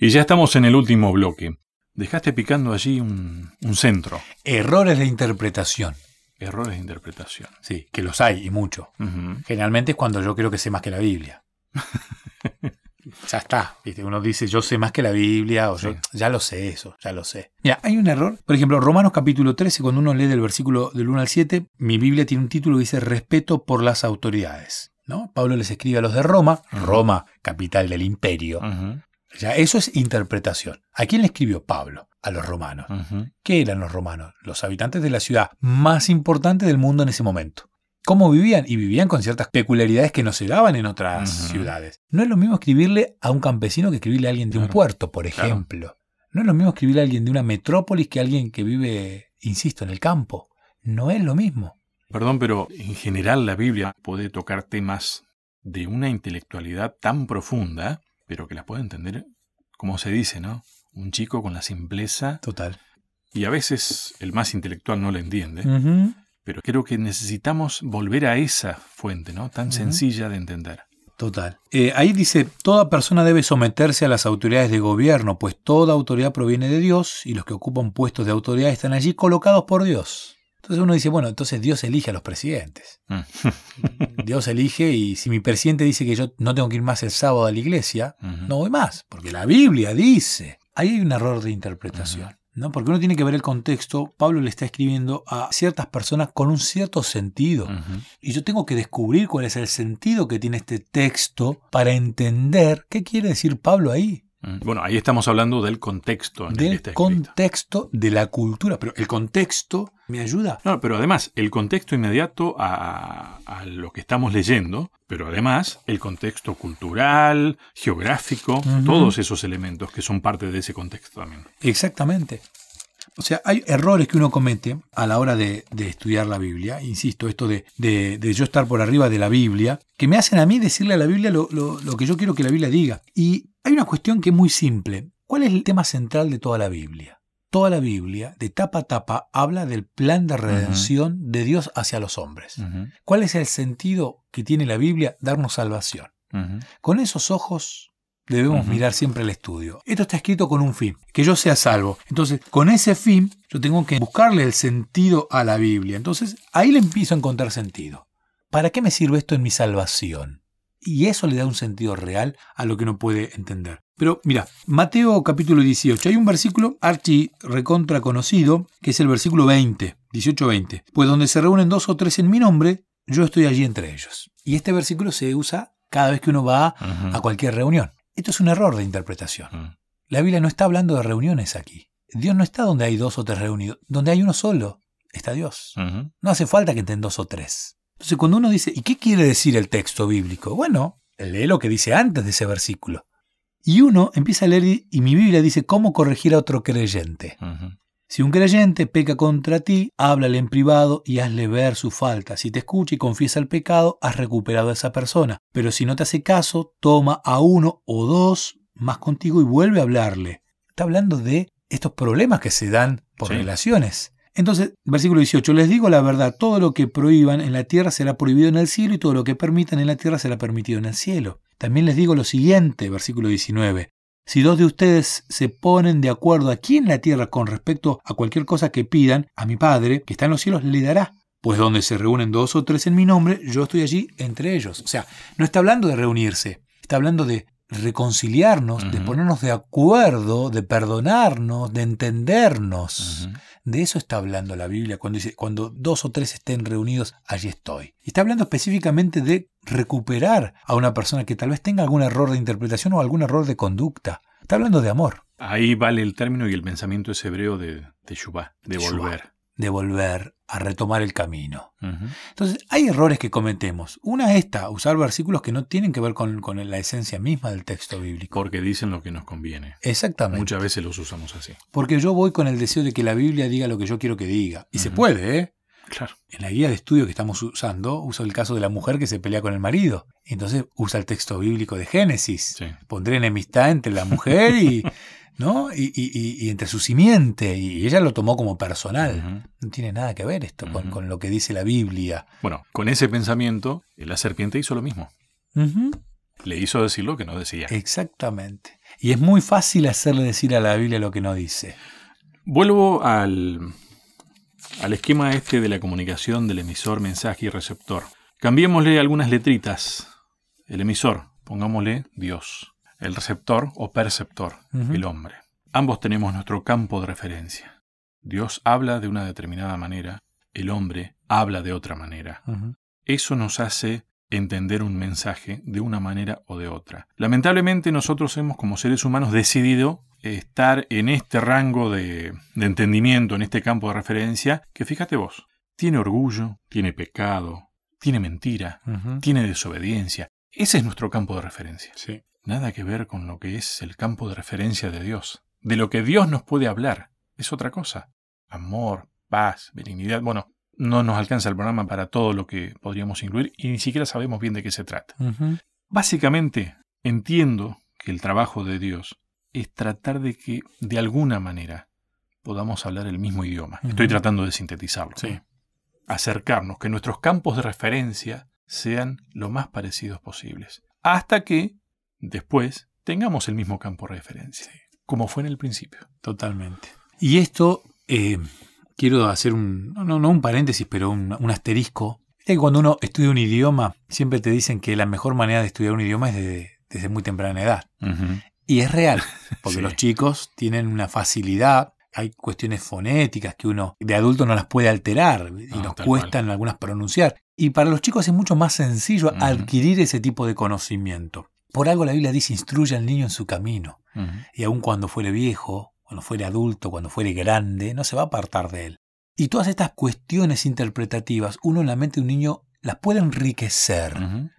Y ya estamos en el último bloque. Dejaste picando allí un, un centro. Errores de interpretación. Errores de interpretación. Sí, que los hay y mucho. Generalmente es cuando yo creo que sé más que la Biblia. ya está. ¿viste? Uno dice yo sé más que la Biblia o yo ya lo sé eso, ya lo sé. Mira, hay un error. Por ejemplo, Romanos capítulo 13, cuando uno lee del versículo del 1 al 7, mi Biblia tiene un título que dice respeto por las autoridades. ¿no? Pablo les escribe a los de Roma. Roma, capital del imperio. Ya, eso es interpretación. ¿A quién le escribió Pablo? A los romanos. ¿Qué eran los romanos? Los habitantes de la ciudad más importante del mundo en ese momento. ¿Cómo vivían? Y vivían con ciertas peculiaridades que no se daban en otras ciudades. No es lo mismo escribirle a un campesino que escribirle a alguien de un puerto, por claro. ejemplo. No es lo mismo escribirle a alguien de una metrópolis que a alguien que vive, insisto, en el campo. No es lo mismo. Perdón, pero en general la Biblia puede tocar temas de una intelectualidad tan profunda, pero que las puede entender, como se dice, ¿no? Un chico con la simpleza, Total. y a veces el más intelectual no lo entiende, pero creo que necesitamos volver a esa fuente, ¿no? Tan sencilla de entender. Total. Eh, ahí dice, toda persona debe someterse a las autoridades de gobierno, pues toda autoridad proviene de Dios y los que ocupan puestos de autoridad están allí colocados por Dios. Entonces uno dice, bueno, entonces Dios elige a los presidentes. Mm. Dios elige y si mi presidente dice que yo no tengo que ir más el sábado a la iglesia, no voy más, porque la Biblia dice. Ahí hay un error de interpretación. ¿no? Porque uno tiene que ver el contexto. Pablo le está escribiendo a ciertas personas con un cierto sentido. Y yo tengo que descubrir cuál es el sentido que tiene este texto para entender qué quiere decir Pablo ahí. Bueno, ahí estamos hablando del contexto en el que Del está contexto de la cultura. Pero el contexto me ayuda. No, pero además, el contexto inmediato a, a lo que estamos leyendo, pero además el contexto cultural, geográfico, todos esos elementos que son parte de ese contexto también. Exactamente. O sea, hay errores que uno comete a la hora de, de estudiar la Biblia. Insisto, esto de, de- de yo estar por arriba de la Biblia, que me hacen a mí decirle a la Biblia lo, lo- lo que yo quiero que la Biblia diga. Y hay una cuestión que es muy simple. ¿Cuál es el tema central de toda la Biblia? Toda la Biblia, de tapa a tapa, habla del plan de redención de Dios hacia los hombres. ¿Cuál es el sentido que tiene la Biblia? Darnos salvación. Con esos ojos debemos mirar siempre el estudio. Esto está escrito con un fin, que yo sea salvo. Entonces, con ese fin, yo tengo que buscarle el sentido a la Biblia. Entonces, ahí le empiezo a encontrar sentido. ¿Para qué me sirve esto en mi salvación? Y eso le da un sentido real a lo que uno puede entender. Pero mira, Mateo capítulo 18, hay un versículo archi recontra conocido, que es el versículo 20, 18-20. Pues donde se reúnen dos o tres en mi nombre, yo estoy allí entre ellos. Y este versículo se usa cada vez que uno va a cualquier reunión. Esto es un error de interpretación. Ujú. La Biblia no está hablando de reuniones aquí. Dios no está donde hay dos o tres reunidos. Donde hay uno solo, está Dios. No hace falta que estén dos o tres. Entonces, cuando uno dice, ¿y qué quiere decir el texto bíblico? Bueno, lee lo que dice antes de ese versículo. Y uno empieza a leer y y mi Biblia dice cómo corregir a otro creyente. Si un creyente peca contra ti, háblale en privado y hazle ver su falta. Si te escucha y confiesa el pecado, has recuperado a esa persona. Pero si no te hace caso, toma a uno o dos más contigo y vuelve a hablarle. Está hablando de estos problemas que se dan por Sí. relaciones. Entonces, versículo 18, les digo la verdad, todo lo que prohíban en la tierra será prohibido en el cielo y todo lo que permitan en la tierra será permitido en el cielo. También les digo lo siguiente, versículo 19, si dos de ustedes se ponen de acuerdo aquí en la tierra con respecto a cualquier cosa que pidan, a mi Padre, que está en los cielos, le dará. Pues donde se reúnen dos o tres en mi nombre, yo estoy allí entre ellos. O sea, no está hablando de reunirse, está hablando de reconciliarnos, de ponernos de acuerdo, de perdonarnos, de entendernos. De eso está hablando la Biblia cuando dice, cuando dos o tres estén reunidos, allí estoy. Y está hablando específicamente de recuperar a una persona que tal vez tenga algún error de interpretación o algún error de conducta. Está hablando de amor, Ahí vale el término y el pensamiento es hebreo de de Teshuvah. volver. De volver a retomar el camino. Entonces, hay errores que cometemos. Una es esta, usar versículos que no tienen que ver con, con la esencia misma del texto bíblico. Porque dicen lo que nos conviene. Exactamente. Muchas veces los usamos así. Porque yo voy con el deseo de que la Biblia diga lo que yo quiero que diga. Y se puede, ¿eh? Claro. En la guía de estudio que estamos usando, uso el caso de la mujer que se pelea con el marido. Entonces usa el texto bíblico de Génesis. Sí. Pondré enemistad entre la mujer y, ¿no? y, y- y- y entre su simiente. Y ella lo tomó como personal. No tiene nada que ver esto con, lo que dice la Biblia. Bueno, con ese pensamiento, la serpiente hizo lo mismo. Le hizo decir lo que no decía. Exactamente. Y es muy fácil hacerle decir a la Biblia lo que no dice. Vuelvo al, al esquema este de la comunicación del emisor, mensaje y receptor. Cambiémosle algunas letritas. El emisor, pongámosle Dios. El receptor o perceptor, el hombre. Ambos tenemos nuestro campo de referencia. Dios habla de una determinada manera, el hombre habla de otra manera. Eso nos hace entender un mensaje de una manera o de otra. Lamentablemente nosotros hemos como seres humanos decidido estar en este rango de, de entendimiento, en este campo de referencia, que fíjate vos, tiene orgullo, tiene pecado, tiene mentira, tiene desobediencia. Ese es nuestro campo de referencia. Sí. Nada que ver con lo que es el campo de referencia de Dios. De lo que Dios nos puede hablar. Es otra cosa. Amor, paz, benignidad. Bueno, no nos alcanza el programa para todo lo que podríamos incluir y ni siquiera sabemos bien de qué se trata. Básicamente, entiendo que el trabajo de Dios es tratar de que, de alguna manera, podamos hablar el mismo idioma. Estoy tratando de sintetizarlo. Sí. ¿no? Acercarnos, que nuestros campos de referencia sean lo más parecidos posibles. Hasta que, después, tengamos el mismo campo de referencia. Como fue en el principio. Totalmente. Y esto, eh, quiero hacer un, no, no, no un paréntesis, pero un, un asterisco. Viste que cuando uno estudia un idioma, siempre te dicen que la mejor manera de estudiar un idioma es desde, desde muy temprana edad. Y es real, porque Sí. los chicos tienen una facilidad. Hay cuestiones fonéticas que uno de adulto no las puede alterar y Ah, nos cuestan algunas pronunciar. Y para los chicos es mucho más sencillo adquirir ese tipo de conocimiento. Por algo la Biblia dice, instruye al niño en su camino y aun cuando fuere viejo, cuando fuere adulto, cuando fuere grande, no se va a apartar de él. Y todas estas cuestiones interpretativas, uno en la mente de un niño las puede enriquecer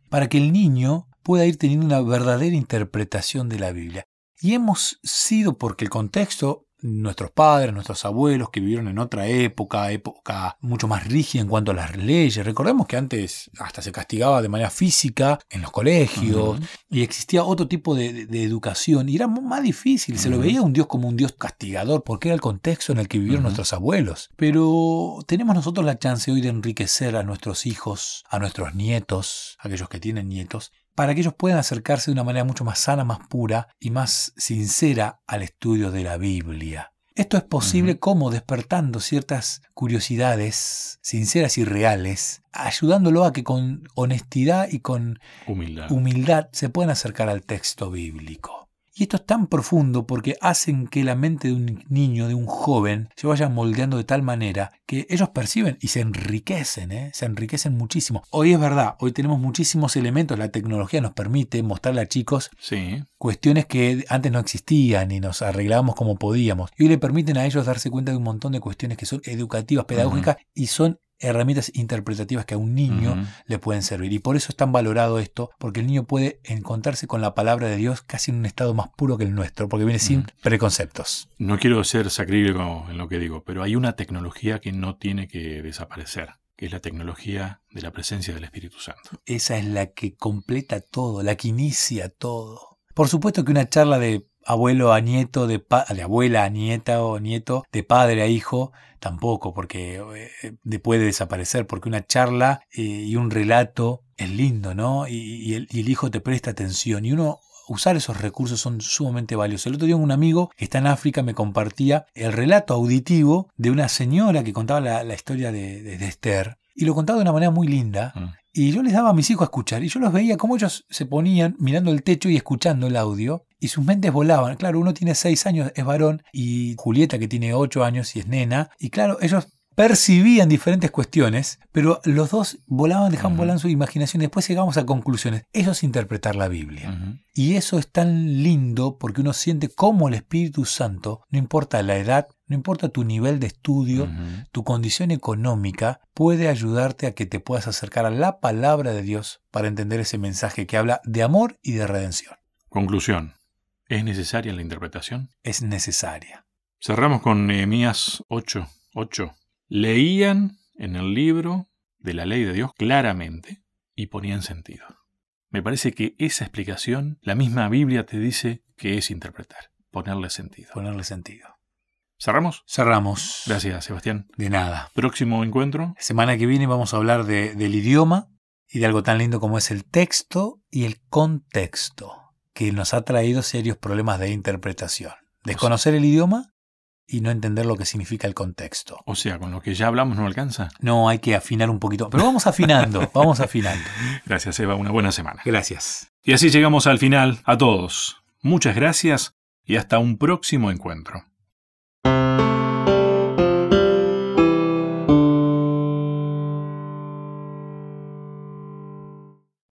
para que el niño pueda ir teniendo una verdadera interpretación de la Biblia. Y hemos sido, porque el contexto, nuestros padres, nuestros abuelos que vivieron en otra época, época mucho más rígida en cuanto a las leyes. Recordemos que antes hasta se castigaba de manera física en los colegios, y existía otro tipo de, de- de educación y era más difícil. Se lo veía un Dios como un Dios castigador porque era el contexto en el que vivieron nuestros abuelos. Pero tenemos nosotros la chance hoy de enriquecer a nuestros hijos, a nuestros nietos, aquellos que tienen nietos, para que ellos puedan acercarse de una manera mucho más sana, más pura y más sincera al estudio de la Biblia. Esto es posible como despertando ciertas curiosidades sinceras y reales, ayudándolo a que con honestidad y con Humildad. humildad se pueden acercar al texto bíblico. Y esto es tan profundo porque hacen que la mente de un niño, de un joven, se vaya moldeando de tal manera que ellos perciben y se enriquecen, ¿eh? se enriquecen muchísimo. Hoy es verdad, hoy tenemos muchísimos elementos, la tecnología nos permite mostrarle a chicos Sí. cuestiones que antes no existían y nos arreglábamos como podíamos. Y hoy le permiten a ellos darse cuenta de un montón de cuestiones que son educativas, pedagógicas y son herramientas interpretativas que a un niño le pueden servir. Y por eso es tan valorado esto, porque el niño puede encontrarse con la palabra de Dios casi en un estado más puro que el nuestro, porque viene sin preconceptos. No quiero ser sacrílego en lo que digo, pero hay una tecnología que no tiene que desaparecer, que es la tecnología de la presencia del Espíritu Santo. Esa es la que completa todo, la que inicia todo. Por supuesto que una charla de abuelo a nieto, de, pa- de abuela a nieta o nieto, de padre a hijo, tampoco, porque eh, de- puede desaparecer, porque una charla eh, y un relato es lindo, ¿no? Y, y el, y el hijo te presta atención y uno... Usar esos recursos son sumamente valiosos. El otro día un amigo que está en África me compartía el relato auditivo de una señora que contaba la, la historia de, de- de Esther. Y lo contaba de una manera muy linda. Mm. Y yo les daba a mis hijos a escuchar y yo los veía como ellos se ponían mirando el techo y escuchando el audio y sus mentes volaban. Claro, uno tiene seis años, es varón, y Julieta que tiene ocho años y es nena. Y claro, ellos percibían diferentes cuestiones, pero los dos volaban, dejaban volar su imaginación después llegamos a conclusiones. Eso es interpretar la Biblia. Y eso es tan lindo porque uno siente cómo el Espíritu Santo, no importa la edad, no importa tu nivel de estudio, tu condición económica puede ayudarte a que te puedas acercar a la palabra de Dios para entender ese mensaje que habla de amor y de redención. Conclusión. ¿Es necesaria la interpretación? Es necesaria. Cerramos con Nehemías 8. 8. Leían en el libro de la ley de Dios claramente y ponían sentido. Me parece que esa explicación, la misma Biblia te dice que es interpretar, ponerle sentido. Ponerle sentido. ¿Cerramos? Cerramos. Gracias, Sebastián. De nada. Próximo encuentro. Semana que viene vamos a hablar de- del idioma y de algo tan lindo como es el texto y el contexto. Que nos ha traído serios problemas de interpretación. Desconocer el idioma y no entender lo que significa el contexto. O sea, con lo que ya hablamos no alcanza. No, hay que afinar un poquito. Pero vamos afinando, vamos afinando. Gracias, Eva. Una buena semana. Gracias. Y así llegamos al final. A todos. Muchas gracias y hasta un próximo encuentro.